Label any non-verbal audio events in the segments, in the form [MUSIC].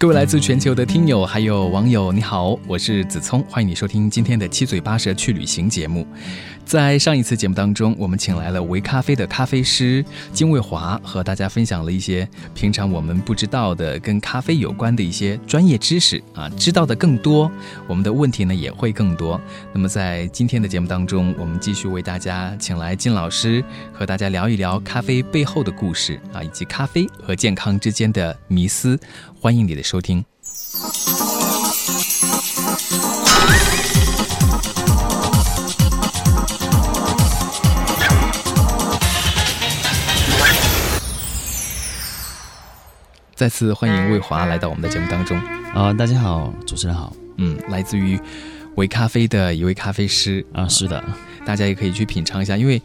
各位来自全球的听友还有网友，你好，我是子聪，欢迎你收听今天的七嘴八舌去旅行节目。在上一次节目当中，我们请来了维咖啡的咖啡师金卫华，和大家分享了一些平常我们不知道的跟咖啡有关的一些专业知识啊，知道的更多，我们的问题呢也会更多。那么在今天的节目当中，我们继续为大家请来金老师，和大家聊一聊咖啡背后的故事啊，以及咖啡和健康之间的迷思。欢迎你的收听。再次欢迎魏华来到我们的节目当中。啊，大家好，主持人好。嗯，来自于维咖啡的一位咖啡师啊，是的，大家也可以去品尝一下，因为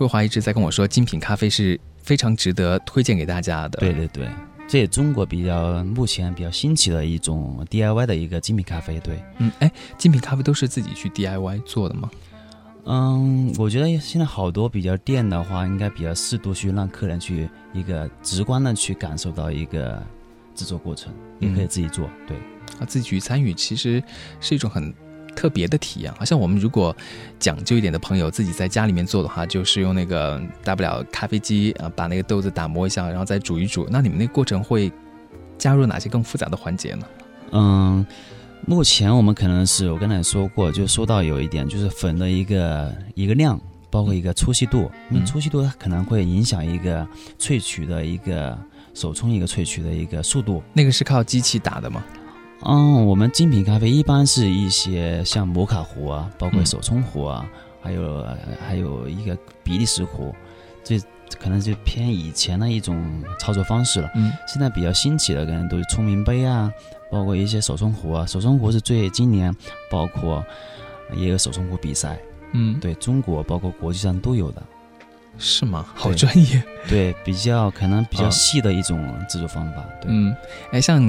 魏华一直在跟我说，精品咖啡是非常值得推荐给大家的。对对对。这也中国比较目前比较新奇的一种 DIY 的一个精品咖啡，对，嗯，哎，精品咖啡都是自己去 DIY 做的吗？嗯，我觉得现在好多比较店的话，应该比较适度去让客人去一个直观的去感受到一个制作过程，也可以自己做，对，啊，自己去参与，其实是一种很。特别的体验，好像我们如果讲究一点的朋友自己在家里面做的话，就是用那个大不了咖啡机啊，把那个豆子打磨一下，然后再煮一煮。那你们那个过程会加入哪些更复杂的环节呢？嗯，目前我们可能是我刚才说过，就说到有一点，就是粉的一个一个量，包括一个粗细度，因为粗细度它可能会影响一个萃取的一个手冲一个萃取的一个速度。那个是靠机器打的吗？嗯，我们精品咖啡一般是一些像摩卡壶啊，包括手冲壶啊，还有还有一个比利时壶，这可能就偏以前的一种操作方式了。嗯，现在比较新奇的可能都是聪明杯啊，包括一些手冲壶啊。手冲壶是最今年包括也有手冲壶比赛。嗯，对中国包括国际上都有的。是吗？好专业，[LAUGHS] 对，比较可能比较细的一种制作方法。嗯，哎，像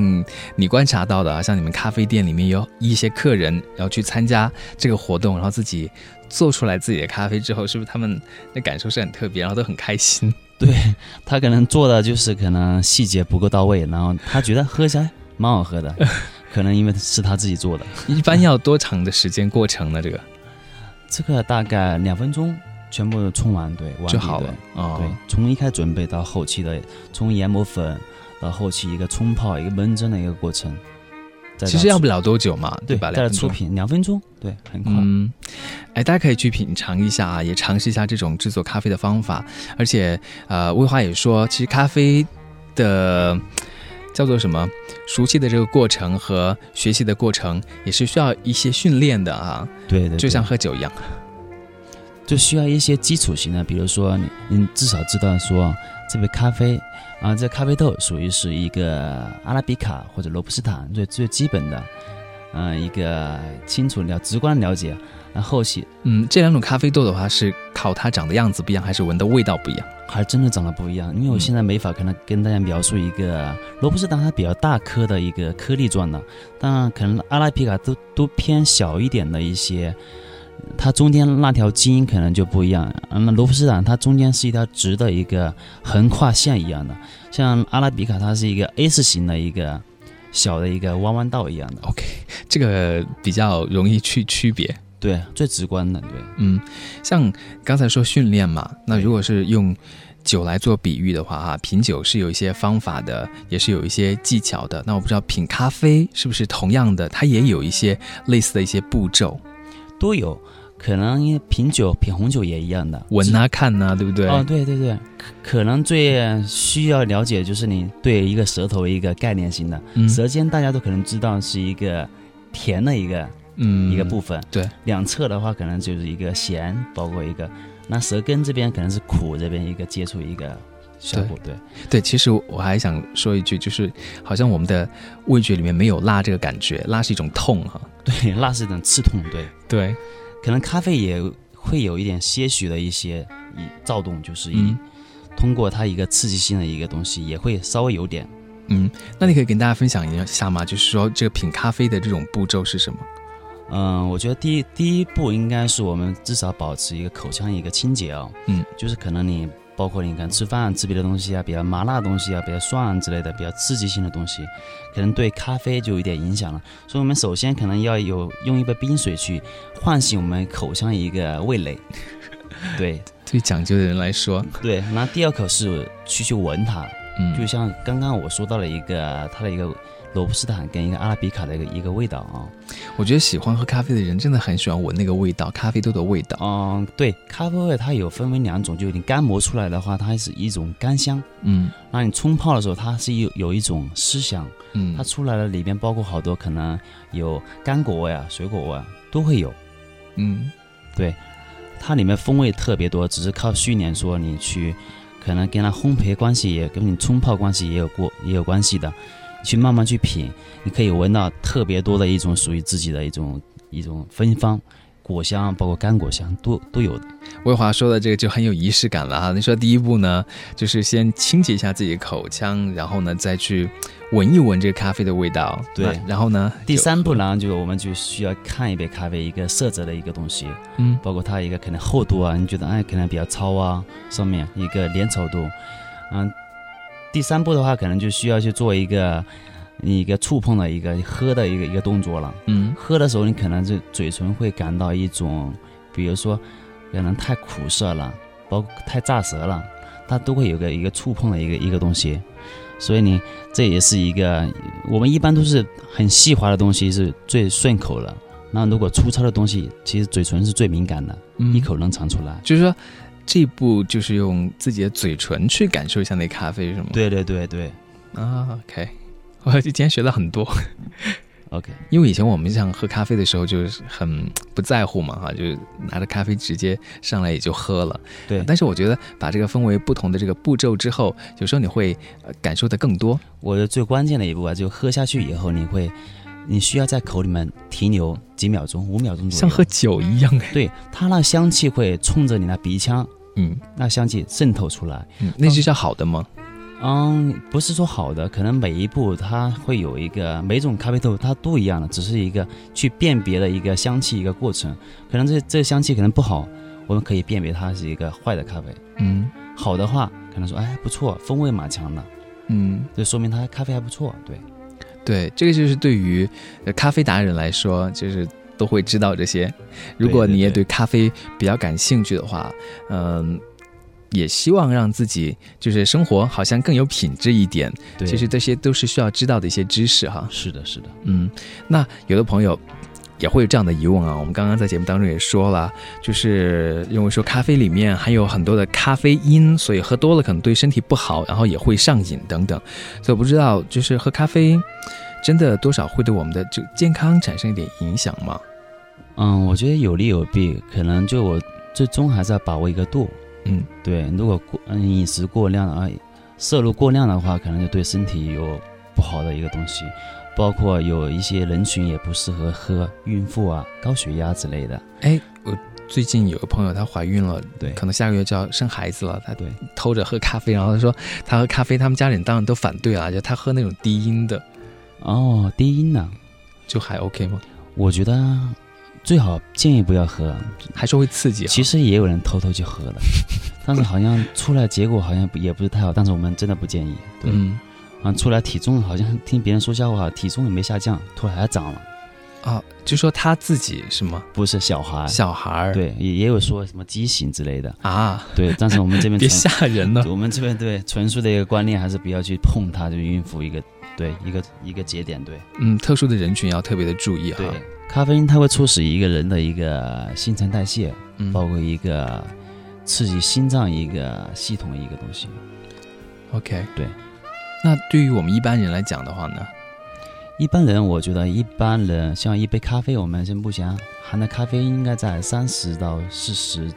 你观察到的啊，像你们咖啡店里面有一些客人要去参加这个活动，然后自己做出来自己的咖啡之后，是不是他们的感受是很特别，然后都很开心？[LAUGHS] 对他可能做的就是可能细节不够到位，然后他觉得喝起来蛮好喝的，[LAUGHS] 可能因为是他自己做的。一般要多长的时间过程呢？这个，这个大概两分钟。全部冲完对就好了啊！对，从一开始准备到后期的，从研磨粉到后期一个冲泡、一个闷蒸的一个过程，其实要不了多久嘛，对吧？再出品两分钟，对，很快。嗯，哎，大家可以去品尝一下啊，也尝试一下这种制作咖啡的方法。而且，呃，魏华也说，其实咖啡的叫做什么，熟悉的这个过程和学习的过程，也是需要一些训练的啊。对对，就像喝酒一样。就需要一些基础型的，比如说你，你至少知道说这杯咖啡啊，这咖啡豆属于是一个阿拉比卡或者罗布斯塔，最最基本的，嗯，一个清楚了直观了解。那后期，嗯，这两种咖啡豆的话是靠它长的样子不一样，还是闻的味道不一样？还真的长得不一样。因为我现在没法可能跟大家描述一个罗布斯塔它比较大颗的一个颗粒状的，当然可能阿拉比卡都都偏小一点的一些。它中间那条基因可能就不一样，嗯，罗布斯坦它中间是一条直的一个横跨线一样的，像阿拉比卡它是一个 S 型的一个小的一个弯弯道一样的。OK，这个比较容易去区别，对，最直观的，对，嗯，像刚才说训练嘛，那如果是用酒来做比喻的话，哈，品酒是有一些方法的，也是有一些技巧的。那我不知道品咖啡是不是同样的，它也有一些类似的一些步骤。都有可能，因为品酒、品红酒也一样的，闻啊、看啊，对不对？哦，对对对，可能最需要了解就是你对一个舌头一个概念性的，舌尖大家都可能知道是一个甜的一个嗯一个部分，对，两侧的话可能就是一个咸，包括一个那舌根这边可能是苦这边一个接触一个效果，对对。其实我还想说一句，就是好像我们的味觉里面没有辣这个感觉，辣是一种痛哈。[LAUGHS] 对，辣是一种刺痛，对对，可能咖啡也会有一点些许的一些一躁动，就是一通过它一个刺激性的一个东西，也会稍微有点。嗯，那你可以跟大家分享一下吗？就是说这个品咖啡的这种步骤是什么？嗯，我觉得第一第一步应该是我们至少保持一个口腔一个清洁哦。嗯，就是可能你包括你看吃饭吃别的东西啊，比较麻辣的东西啊，比较酸之类的，比较刺激性的东西，可能对咖啡就有一点影响了。所以我们首先可能要有用一杯冰水去唤醒我们口腔一个味蕾。[LAUGHS] 对，对讲究的人来说，对。那第二口是去去闻它，嗯，就像刚刚我说到了一个它的一个。罗布斯坦跟一个阿拉比卡的一个一个味道啊，我觉得喜欢喝咖啡的人真的很喜欢闻那个味道，咖啡豆的味道。嗯，对，咖啡味它有分为两种，就你干磨出来的话，它是一种干香，嗯，那你冲泡的时候，它是有有一种湿香，嗯，它出来了里边包括好多可能有干果味啊、水果味啊都会有，嗯，对，它里面风味特别多，只是靠训练说你去，可能跟它烘焙关系也跟你冲泡关系也有过也有关系的。去慢慢去品，你可以闻到特别多的一种属于自己的一种一种芬芳，果香包括干果香都都有的。魏华说的这个就很有仪式感了啊。你说第一步呢，就是先清洁一下自己的口腔，然后呢再去闻一闻这个咖啡的味道。对，然后呢，第三步呢，就我们就需要看一杯咖啡一个色泽的一个东西，嗯，包括它一个可能厚度啊，你觉得哎可能比较糙啊，上面一个粘稠度，嗯。第三步的话，可能就需要去做一个一个触碰的一个喝的一个一个动作了。嗯，喝的时候，你可能就嘴唇会感到一种，比如说可能太苦涩了，包括太炸舌了，它都会有个一个触碰的一个一个东西。所以你这也是一个，我们一般都是很细滑的东西是最顺口了。那如果粗糙的东西，其实嘴唇是最敏感的，一口能尝出来。就是说。这一步就是用自己的嘴唇去感受一下那咖啡，是吗？对对对对，啊，OK，我今天学了很多，OK，因为以前我们像喝咖啡的时候就是很不在乎嘛，哈，就拿着咖啡直接上来也就喝了。对，但是我觉得把这个分为不同的这个步骤之后，有时候你会感受的更多。我的最关键的一步啊，就喝下去以后，你会。你需要在口里面停留几秒钟，五秒钟左右，像喝酒一样哎。对，它那香气会冲着你那鼻腔，嗯，那香气渗透出来，嗯，那就叫好的吗？嗯，不是说好的，可能每一步它会有一个，每种咖啡豆它都一样的，只是一个去辨别的一个香气一个过程。可能这这香气可能不好，我们可以辨别它是一个坏的咖啡。嗯，好的话，可能说哎不错，风味蛮强的，嗯，这说明它咖啡还不错，对。对，这个就是对于咖啡达人来说，就是都会知道这些。如果你也对咖啡比较感兴趣的话，嗯，也希望让自己就是生活好像更有品质一点。其实这些都是需要知道的一些知识哈。是的，是的。嗯，那有的朋友。也会有这样的疑问啊，我们刚刚在节目当中也说了，就是因为说咖啡里面含有很多的咖啡因，所以喝多了可能对身体不好，然后也会上瘾等等。所以我不知道，就是喝咖啡真的多少会对我们的这个健康产生一点影响吗？嗯，我觉得有利有弊，可能就我最终还是要把握一个度。嗯，对，如果过嗯饮食过量啊，摄入过量的话，可能就对身体有不好的一个东西。包括有一些人群也不适合喝，孕妇啊、高血压之类的。哎，我最近有个朋友，她怀孕了，对，可能下个月就要生孩子了。她对偷着喝咖啡，然后她说她喝咖啡，他们家人当然都反对啊，就她喝那种低音的。哦，低音呢，就还 OK 吗？我觉得最好建议不要喝，还是会刺激。其实也有人偷偷去喝的，[LAUGHS] 但是好像出来结果好像也不是太好。但是我们真的不建议。嗯。啊，出来体重好像听别人说笑话，体重也没下降，突然还涨了。啊，就说他自己是吗？不是小孩，小孩对，也也有说什么畸形之类的啊。对，但是我们这边 [LAUGHS] 别吓人了。我们这边对纯素的一个观念，还是不要去碰它，就孕妇一个对一个一个节点对。嗯，特殊的人群要特别的注意哈。对，咖啡因它会促使一个人的一个新陈代谢，嗯，包括一个刺激心脏一个系统的一个东西。OK，对。那对于我们一般人来讲的话呢？一般人，我觉得一般人像一杯咖啡，我们目前含的咖啡因应该在三十到四十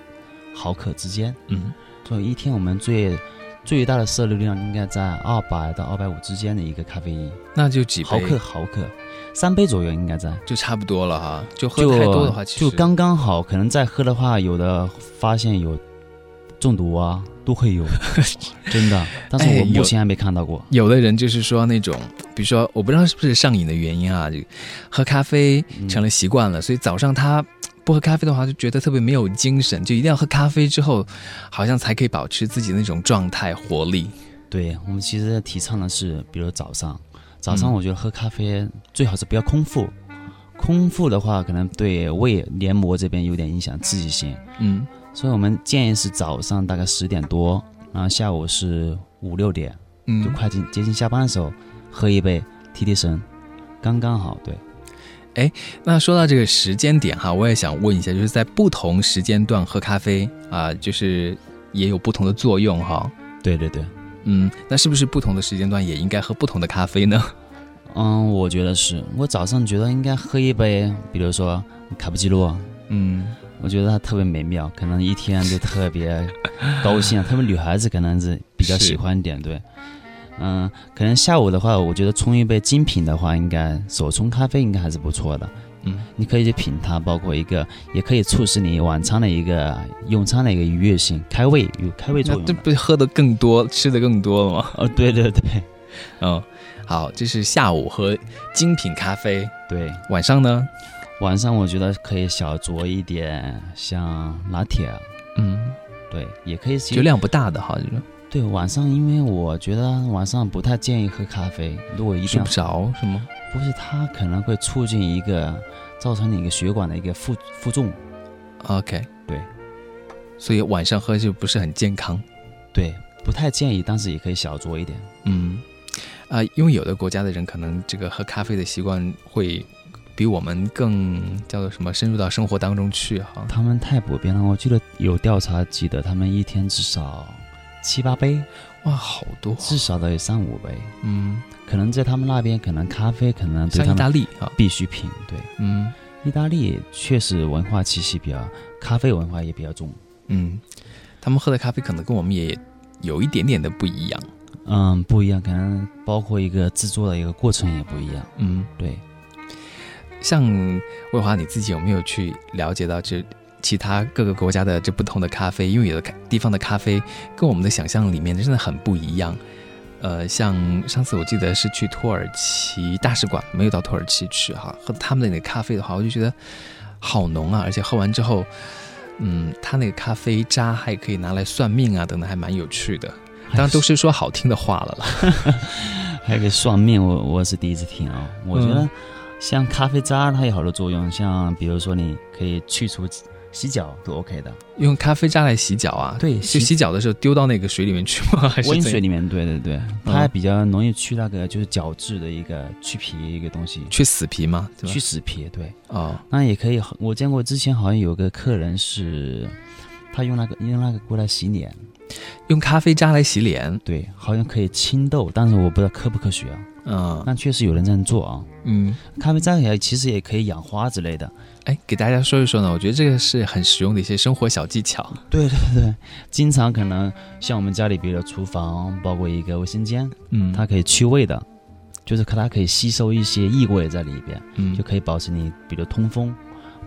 毫克之间。嗯，所以一天我们最最大的摄入量应该在二百到二百五之间的一个咖啡因。那就几毫克毫克，三杯左右应该在，就差不多了哈。就喝太多的话，就刚刚好。可能再喝的话，有的发现有。中毒啊都会有，[LAUGHS] 真的。但是我目前还没看到过。有的人就是说那种，比如说我不知道是不是上瘾的原因啊，就喝咖啡成了习惯了，所以早上他不喝咖啡的话，就觉得特别没有精神，就一定要喝咖啡之后，好像才可以保持自己那种状态活力。对我们其实提倡的是，比如早上，早上嗯我觉得喝咖啡最好是不要空腹，空腹的话可能对胃黏膜这边有点影响，刺激性。嗯所以我们建议是早上大概十点多，然后下午是五六点，嗯就嗯，快近接近下班的时候喝一杯提提神，刚刚好。对，哎那说到这个时间点哈，我也想问一下，就是在不同时间段喝咖啡啊、就是也有不同的作用哈。对对对。嗯，那是不是不同的时间段也应该喝不同的咖啡呢？嗯，我觉得是我早上觉得应该喝一杯，比如说卡布奇诺，嗯我觉得它特别美妙，可能一天就特别高兴，[LAUGHS] 特别女孩子可能是比较喜欢一点，对。嗯，可能下午的话，我觉得冲一杯精品的话，应该手冲咖啡应该还是不错的。嗯你可以去品它，包括一个，也可以促使你晚餐的一个用餐的一个愉悦性，开胃有开胃作那这。不是喝的更多，吃的更多了吗？[LAUGHS] 哦，对对对嗯，好，这是下午喝精品咖啡，对，晚上呢？晚上我觉得可以小酌一点，像拿铁，嗯，对，也可以就量不大的哈，这种对，晚上因为我觉得晚上不太建议喝咖啡，如果一定睡不着是吗？不是它可能会促进一个造成你一个血管的一个负负重，OK，对，所以晚上喝就不是很健康。对，不太建议，但是也可以小酌一点。嗯，啊、因为有的国家的人可能这个喝咖啡的习惯会比我们更叫做什么深入到生活当中去哈。他们太普遍了，我记得有调查记得他们一天至少七八杯，哇，好多，至少得有三五杯。嗯，可能在他们那边，可能咖啡可能对像意大利啊，必需品。对，嗯意大利确实文化气息比较，咖啡文化也比较重。嗯，他们喝的咖啡可能跟我们也有一点点的不一样。嗯，不一样，可能包括一个制作的一个过程也不一样。嗯，对，像魏华，你自己有没有去了解到这其他各个国家的这不同的咖啡？因为有的地方的咖啡跟我们的想象里面真的很不一样。呃，像上次我记得是去土耳其大使馆，没有到土耳其去哈，喝他们的那个咖啡的话，我就觉得好浓啊，而且喝完之后，嗯，他那个咖啡渣还可以拿来算命啊，等等，还蛮有趣的。当然都是说好听的话了啦。[LAUGHS] 还有个算命，我我是第一次听啊、[LAUGHS] 我觉得嗯像咖啡渣，它有好多作用，像比如说你可以去除洗脚都 OK 的，用咖啡渣来洗脚啊？对就洗脚的时候丢到那个水里面去吗？还是温水里面，对对对，它还比较容易去那个就是角质的一个去皮一个东西，去死皮吗？对吧去？死皮，对。哦，那也可以，我见过之前好像有个客人是，他用那个用那个过来洗脸，用咖啡渣来洗脸，对，好像可以清痘，但是我不知道科不科学啊。嗯那确实有人这样做啊。嗯，咖啡渣也其实也可以养花之类的。哎，给大家说一说呢，我觉得这个是很实用的一些生活小技巧。对对对，[LAUGHS] 经常可能像我们家里，比如厨房，包括一个卫生间，嗯，它可以去味的，就是它可以吸收一些异味在里边，嗯就可以保持你比如通风，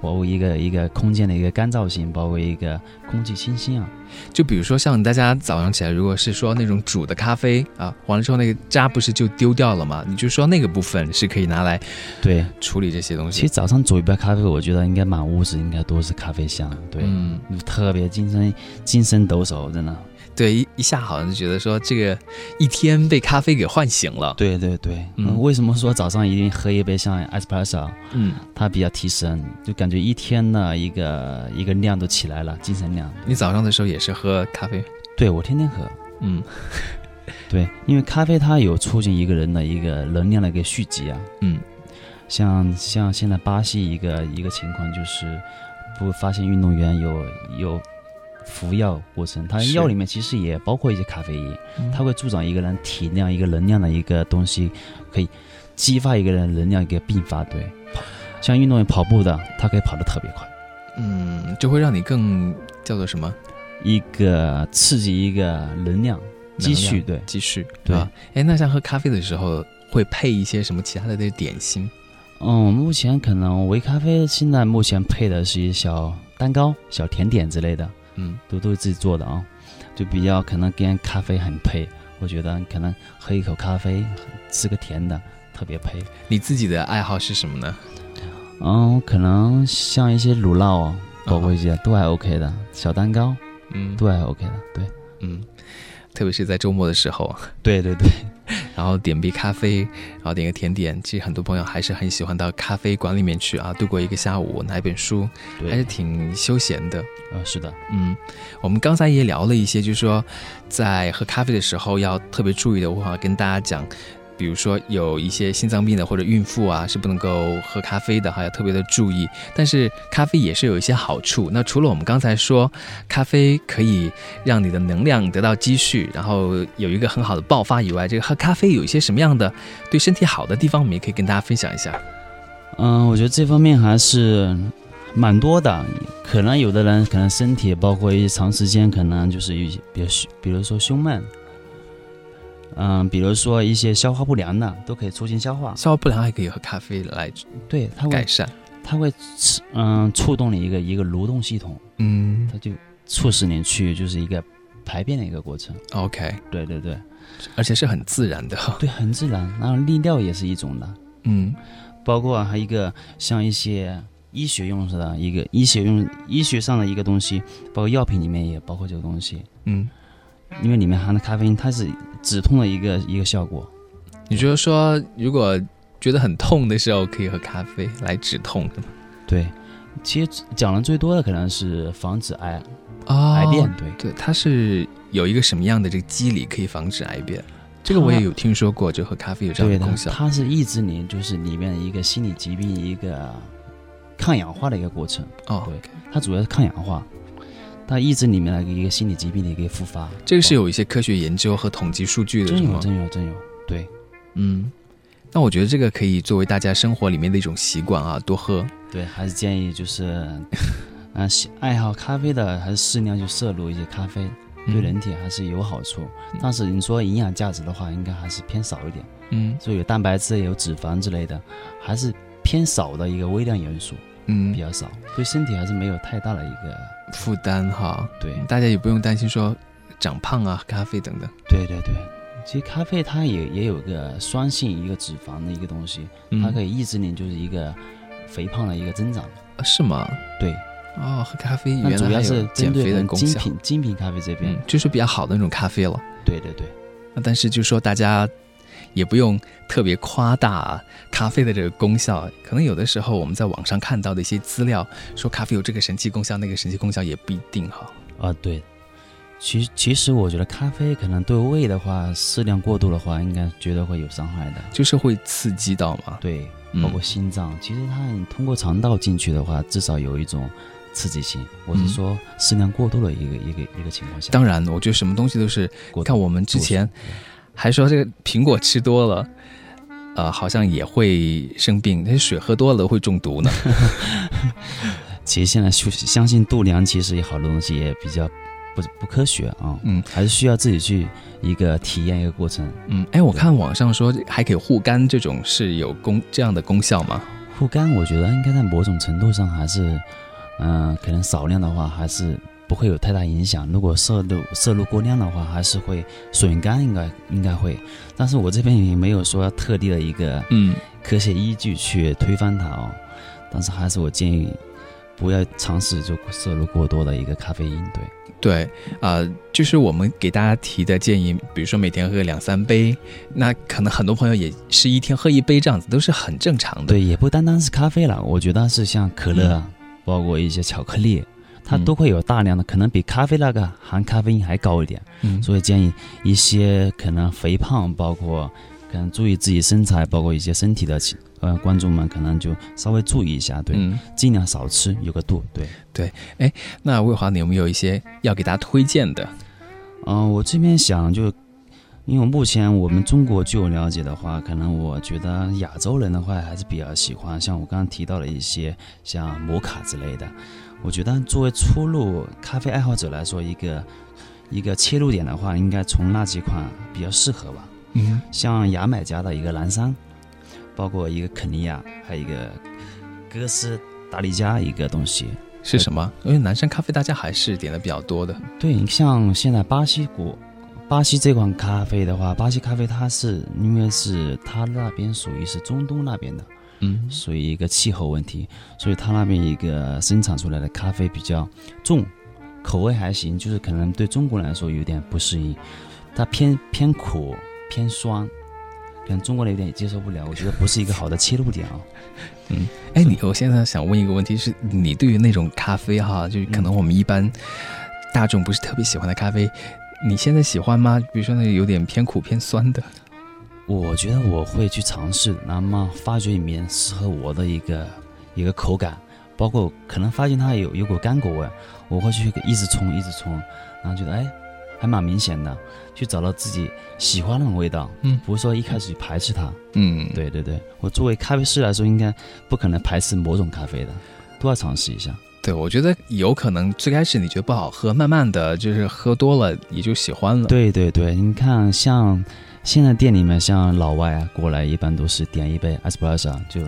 包括一个一个空间的一个干燥性，包括一个空气清新啊。就比如说像大家早上起来，如果是说那种煮的咖啡啊，完了之后那个渣不是就丢掉了吗？你就说那个部分是可以拿来对，处理这些东西。其实早上煮一杯咖啡，我觉得应该满屋子应该都是咖啡香，对，嗯，特别精神精神抖擞，真的。对，一一下好像就觉得说这个一天被咖啡给唤醒了。对对对，嗯嗯，为什么说早上一定喝一杯像 espresso？嗯，它比较提神，就感觉一天呢一个一个量都起来了，精神量。你早上的时候也是喝咖啡？对我天天喝，嗯 [LAUGHS] 对，因为咖啡它有促进一个人的一个能量的一个蓄积啊。嗯像像现在巴西一个一个情况就是，不发现运动员有有服药过程，它药里面其实也包括一些咖啡因，嗯它会助长一个人体量、一个能量的一个东西，可以激发一个人能量一个并发。对，像运动员跑步的，他可以跑得特别快。嗯，就会让你更叫做什么一个刺激一个能量积蓄，对积蓄，对吧？哎，那像喝咖啡的时候会配一些什么其他的那些点心？嗯，目前可能微咖啡现在目前配的是一小蛋糕、小甜点之类的，嗯都都是自己做的啊。就比较可能跟咖啡很配。我觉得可能喝一口咖啡，吃个甜的特别配。你自己的爱好是什么呢？嗯，可能像一些乳酪啊，包括一些都还 OK 的，小蛋糕，嗯，都还 OK 的，对，嗯，特别是在周末的时候，对对对，然后点杯咖啡，然后点个甜点，其实很多朋友还是很喜欢到咖啡馆里面去啊，度过一个下午，拿一本书，还是挺休闲的。嗯，是的，嗯，我们刚才也聊了一些，就是说在喝咖啡的时候要特别注意的，我好像跟大家讲。比如说有一些心脏病的或者孕妇啊，是不能够喝咖啡的，还要特别的注意。但是咖啡也是有一些好处。那除了我们刚才说咖啡可以让你的能量得到积蓄，然后有一个很好的爆发以外，这个喝咖啡有一些什么样的对身体好的地方，我们也可以跟大家分享一下。嗯，我觉得这方面还是蛮多的。可能有的人可能身体包括一些长时间可能就是一些比较比如说胸闷。嗯，比如说一些消化不良的，都可以促进消化。消化不良还可以喝咖啡来对它改善，它会嗯触动你一个一个蠕动系统，嗯，它就促使你去就是一个排便的一个过程。OK，对对对，而且是很自然的，对，很自然。然后利尿也是一种的，[LAUGHS] 嗯，包括还一个像一些医学用的一个医学用医学上的一个东西，包括药品里面也包括这个东西，嗯。因为里面含的咖啡因，它是止痛的一个一个效果。你就是说，如果觉得很痛的时候，可以喝咖啡来止痛的吗？对，其实讲的最多的可能是防止癌，哦，癌变。对对，它是有一个什么样的这个机理可以防止癌变？这个我也有听说过，就喝咖啡有这样的功效。它是抑制你就是里面的一个心理疾病一个抗氧化的一个过程。哦，对，它主要是抗氧化。它抑制里面的一个心理疾病的一个复发，这个是有一些科学研究和统计数据的，真有真有真有。对，嗯，那我觉得这个可以作为大家生活里面的一种习惯啊，多喝。对，还是建议就是，[LAUGHS] 啊，爱好咖啡的还是适量就摄入一些咖啡，对人体还是有好处。但是你说营养价值的话，应该还是偏少一点。嗯，所以有蛋白质、有脂肪之类的，还是偏少的一个微量元素。嗯，比较少，对身体还是没有太大的一个负担哈。对，大家也不用担心说长胖啊，咖啡等等。对对对，其实咖啡它也也有个酸性一个脂肪的一个东西，它可以抑制你就是一个肥胖的一个增长。是吗？对。哦，喝咖啡原来主要是减肥的功效。精品精品咖啡这边就是比较好的那种咖啡了。对对对。那但是就说大家。也不用特别夸大咖啡的这个功效，可能有的时候我们在网上看到的一些资料，说咖啡有这个神奇功效，那个神奇功效也不一定哈。啊，对，其其实我觉得咖啡可能对胃的话，适量过度的话，应该觉得会有伤害的，就是会刺激到嘛。对，包括心脏，其实它通过肠道进去的话，至少有一种刺激性。我是说适量过度的一个一个一个情况下。当然，我觉得什么东西都是看我们之前。还说这个苹果吃多了，呃，好像也会生病。那水喝多了会中毒呢。[LAUGHS] 其实现在相信度量，其实有好多东西也比较不不科学啊。嗯，还是需要自己去一个体验一个过程。嗯，哎，我看网上说还可以护肝，这种是有功这样的功效吗？护肝，我觉得应该在某种程度上还是，嗯，可能少量的话还是。不会有太大影响。如果摄入摄入过量的话，还是会损肝，应该应该会。但是我这边也没有说特地的一个嗯科学依据去推翻它哦。但是还是我建议不要尝试就摄入过多的一个咖啡因。对对啊，就是我们给大家提的建议，比如说每天喝两三杯，那可能很多朋友也是一天喝一杯这样子，都是很正常的。对，也不单单是咖啡了，我觉得是像可乐，包括一些巧克力。它都会有大量的，可能比咖啡那个含咖啡因还高一点，嗯，所以建议一些可能肥胖，包括可能注意自己身材，包括一些身体的呃观众们，可能就稍微注意一下，对，尽量少吃，有个度，对。对。哎，那魏华，你有没有一些要给大家推荐的？嗯，我这边想就，因为目前我们中国据我了解的话，可能我觉得亚洲人的话还是比较喜欢像我刚刚提到的一些像摩卡之类的。我觉得作为初入咖啡爱好者来说，一个一个切入点的话，应该从那几款比较适合吧。嗯，像牙买加的一个蓝山，包括一个肯尼亚，还有一个哥斯达黎加一个东西，是什么？因为南山咖啡大家还是点的比较多的。对，你像现在巴西国，巴西这款咖啡的话，巴西咖啡它是因为是它那边属于是中东那边的，嗯，属于一个气候问题，所以它那边一个生产出来的咖啡比较重，口味还行，就是可能对中国人来说有点不适应，它偏偏苦偏酸，可能中国人有点接受不了，我觉得不是一个好的切入点啊。[LAUGHS] 嗯，哎，你我现在想问一个问题，是你对于那种咖啡哈，就可能我们一般大众不是特别喜欢的咖啡，你现在喜欢吗？比如说那个有点偏苦偏酸的，我觉得我会去尝试，那么发掘里面适合我的一个一个口感，包括可能发现它有有股干果味，我会去一直冲一直冲，然后觉得哎还蛮明显的，去找到自己喜欢那种味道，嗯不是说一开始就排斥它。嗯，对对对，我作为咖啡师来说，应该不可能排斥某种咖啡的，都要尝试一下。对，我觉得有可能最开始你觉得不好喝，慢慢的就是喝多了也就喜欢了。，对对对，你看像现在店里面，像老外啊过来，一般都是点一杯 espresso 就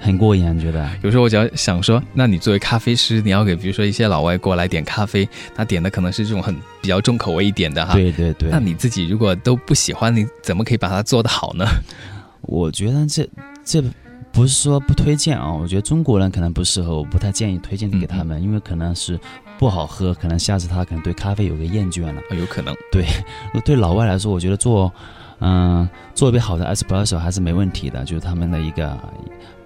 很过瘾，觉得。有时候我就要想说，那你作为咖啡师，你要给比如说一些老外过来点咖啡，他点的可能是这种很比较重口味一点的哈。。对对对，那你自己如果都不喜欢，你怎么可以把它做得好呢？[LAUGHS] 我觉得这这不是说不推荐啊，我觉得中国人可能不适合，我不太建议推荐给他们，因为可能是不好喝，可能下次他可能对咖啡有个厌倦了。哦有可能。对 [LAUGHS] 对老外来说，我觉得做嗯做一杯好的 espresso 还是没问题的，就是他们的一个，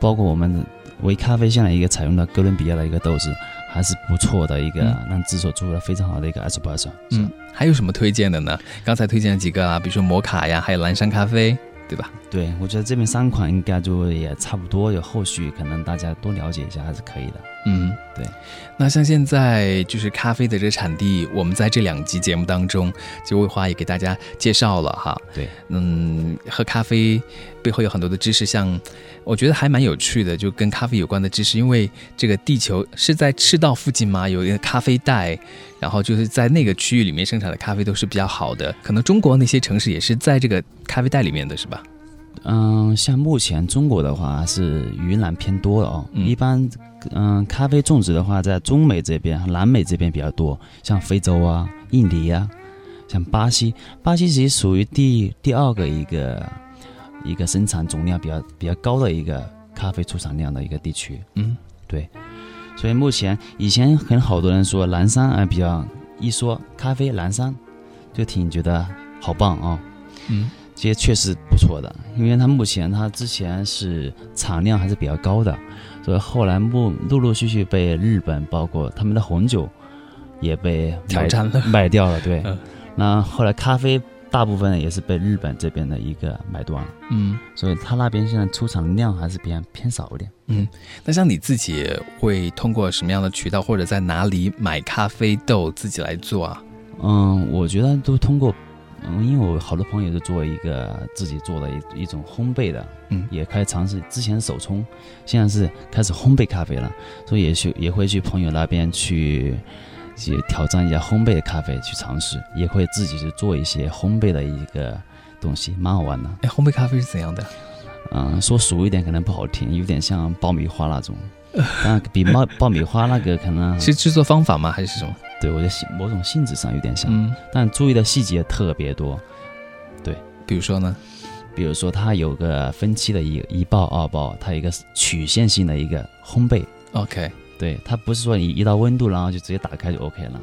包括我们微咖啡现在一个采用的哥伦比亚的一个豆子，还是不错的一个，嗯让制作出了非常好的一个 espresso。嗯，还有什么推荐的呢？刚才推荐了几个啊，比如说摩卡呀，还有蓝山咖啡，对吧？对，我觉得这边三款应该就也差不多，有后续可能大家多了解一下还是可以的。嗯，对。那像现在就是咖啡的这个产地，我们在这两集节目当中，就魏华也给大家介绍了哈。对，嗯，喝咖啡背后有很多的知识，像我觉得还蛮有趣的，就跟咖啡有关的知识。因为这个地球是在赤道附近嘛，有一个咖啡带，然后就是在那个区域里面生产的咖啡都是比较好的。可能中国那些城市也是在这个咖啡带里面的是吧？嗯，像目前中国的话是云南偏多了哦。嗯一般，嗯，咖啡种植的话，在中美这边、南美这边比较多，像非洲啊、印尼啊，像巴西。巴西其实属于第第二个一个一个生产总量比较比较高的一个咖啡出产量的一个地区。嗯，对所以目前以前很好多人说蓝山啊，比较一说咖啡蓝山，就挺觉得好棒啊、嗯，这些确实不错的，因为它目前它之前是产量还是比较高的，所以后来陆陆陆续续被日本包括他们的红酒也被卖挑战了卖掉了，对嗯。那后来咖啡大部分也是被日本这边的一个买断了，嗯。所以他那边现在出厂量还是偏偏少一点。嗯，那像你自己会通过什么样的渠道，或者在哪里买咖啡豆自己来做啊？嗯，我觉得都通过，嗯，因为我好多朋友都做一个自己做的一一种烘焙的，嗯也开始尝试。之前手冲，现在是开始烘焙咖啡了，所以也去也会去朋友那边去去挑战一下烘焙的咖啡去尝试，也会自己去做一些烘焙的一个东西，蛮好玩的。哎，烘焙咖啡是怎样的？嗯，说俗一点可能不好听，有点像爆米花那种，[LAUGHS] 但比爆爆米花那个可能是制作方法吗？还是什么？对我觉得性某种性质上有点像。嗯，但注意的细节特别多。对比如说呢？比如说，它有个分期的一一爆、二爆，它有一个曲线性的一个烘焙。OK，对，它不是说你一到温度，然后就直接打开就 OK 了。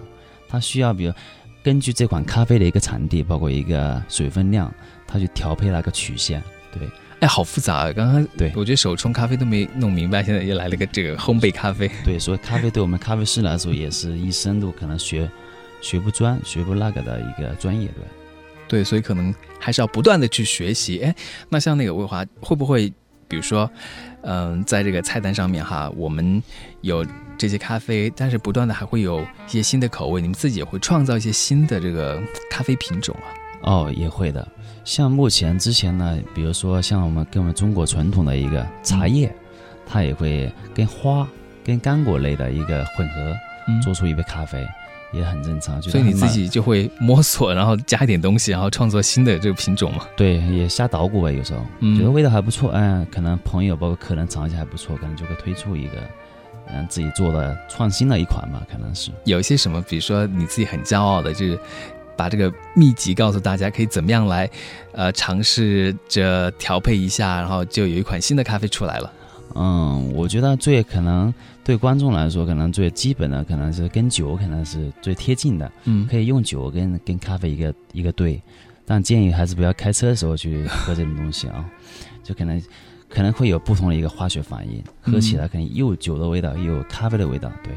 它需要比如根据这款咖啡的一个产地，包括一个水分量，它去调配那个曲线。对，哎，好复杂啊！刚刚对我觉得手冲咖啡都没弄明白，现在又来了个这个烘焙咖啡。[LAUGHS] 对，所以咖啡对我们咖啡师来说，也是一生都可能学学不专、学不那个的一个专业。对。对，所以可能还是要不断的去学习。哎，那像那个魏华会不会，比如说，嗯、在这个菜单上面哈，我们有这些咖啡，但是不断的还会有一些新的口味，你们自己也会创造一些新的这个咖啡品种啊。哦，也会的。像目前之前呢，比如说像我们跟我们中国传统的一个茶叶，它也会跟花、跟干果类的一个混合，嗯做出一杯咖啡，也很正常。所以你自己就会摸索，然后加一点东西，然后创作新的这个品种嘛。对也瞎捣鼓吧，有时候、嗯觉得味道还不错，嗯，可能朋友包括客人尝一下还不错，可能就会推出一个嗯，自己做的创新的一款吧，可能是。有一些什么，比如说你自己很骄傲的，就是把这个秘籍告诉大家，可以怎么样来，呃，尝试着调配一下，然后就有一款新的咖啡出来了。嗯，我觉得最可能对观众来说，可能最基本的可能是跟酒可能是最贴近的，嗯可以用酒跟跟咖啡一个一个兑，但建议还是不要开车的时候去喝这种东西啊，[LAUGHS] 就可能可能会有不同的一个化学反应，喝起来可能又有酒的味道，又有咖啡的味道，对。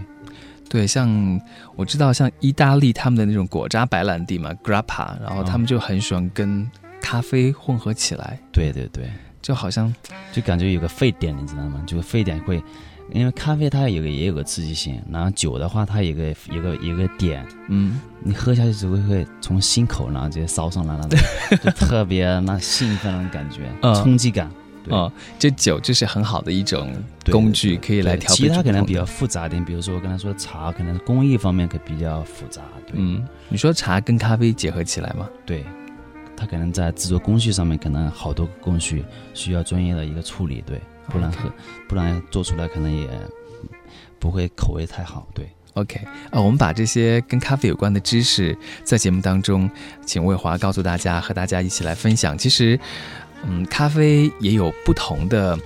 对，像我知道，像意大利他们的那种果渣白兰地嘛，grappa，然后他们就很喜欢跟咖啡混合起来，对对对，就好像就感觉有个沸点，你知道吗？就沸点会，因为咖啡它有个也有个刺激性，然后酒的话它有个有个有个点，嗯，你喝下去只会会从心口然后直接烧上来那种，[LAUGHS] 就特别那兴奋那种感觉，嗯冲击感。对哦，这酒就是很好的一种工具，可以来调配。其他可能比较，复杂一点，比如说我刚才说的茶，可能工艺方面可比较复杂。对，嗯，你说茶跟咖啡结合起来吗？对，它可能在制作工序上面可能好多个工序需要专业的一个处理，对，不然喝不然做出来可能也不会口味太好。对，OK，啊，我们把这些跟咖啡有关的知识在节目当中，请魏华告诉大家，和大家一起来分享。其实，嗯，咖啡也有不同的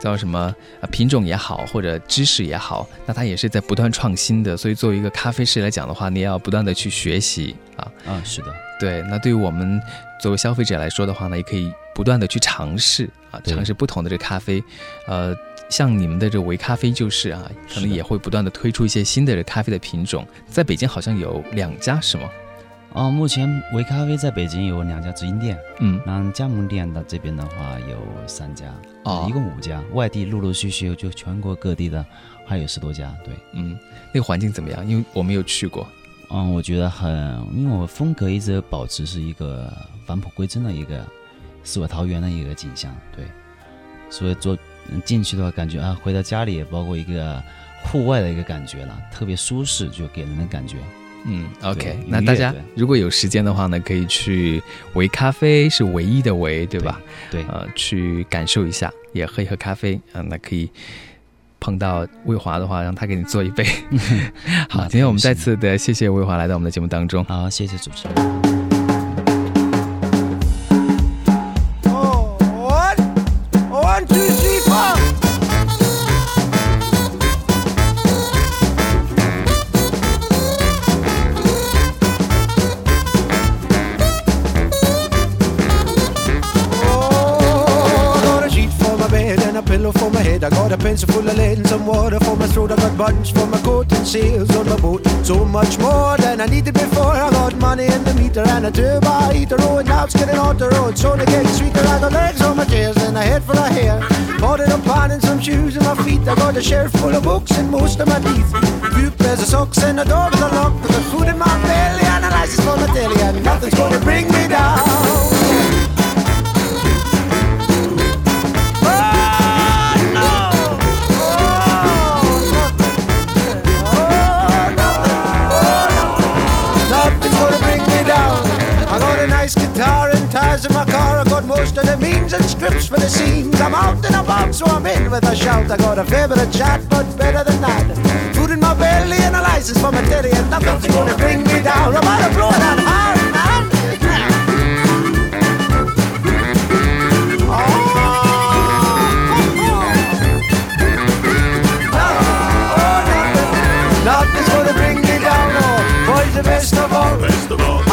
叫什么呃品种也好，或者知识也好，那它也是在不断创新的。所以，作为一个咖啡师来讲的话，你也要不断的去学习啊。啊，是的，对，那对于我们作为消费者来说的话呢，也可以不断的去尝试啊，尝试不同的这咖啡，呃，像你们的这个维咖啡就是啊，可能也会不断的推出一些新的这咖啡的品种，在北京好像有两家是吗？哦，目前维咖啡在北京有两家直营店，嗯，然后加盟店的这边的话有三家，哦一共五家，外地陆陆续续就全国各地的还有十多家，对。嗯，那个环境怎么样？因为我没有去过。嗯，我觉得很，因为我风格一直保持是一个返璞归真的一个世外桃源的一个景象，对，所以做嗯进去的话，感觉啊，回到家里也包括一个户外的一个感觉了，特别舒适，就给人的感觉。嗯，OK，那大家如果有时间的话呢，可以去维咖啡，是唯一的唯，对吧？对，呃，去感受一下，也喝一喝咖啡嗯、那可以碰到魏华的话，让他给你做一杯。[LAUGHS] 好，今天我们再次的谢谢魏华来到我们的节目当中。好，谢谢主持人。The meter and a turbo heater. Oh, now it's getting on the road. So to get sweeter, I got legs on my chairs and a head full of hair. Bought it a pan and some shoes on my feet. I got a shelf full of books and most of my teeth. Few pairs of socks and a with a lock. Got food in my belly and a license for my telly. And nothing's gonna bring me down. Of means and scripts for the scenes. I'm out and about, so I'm in with a shout. I got a fair bit chat, but better than that. Food in my belly and a license for my telly, and nothing's gonna bring me down. I'm out of blow that hard, man. Nothing's gonna bring me down, oh, boys, the best of all. I've got my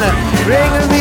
corner, me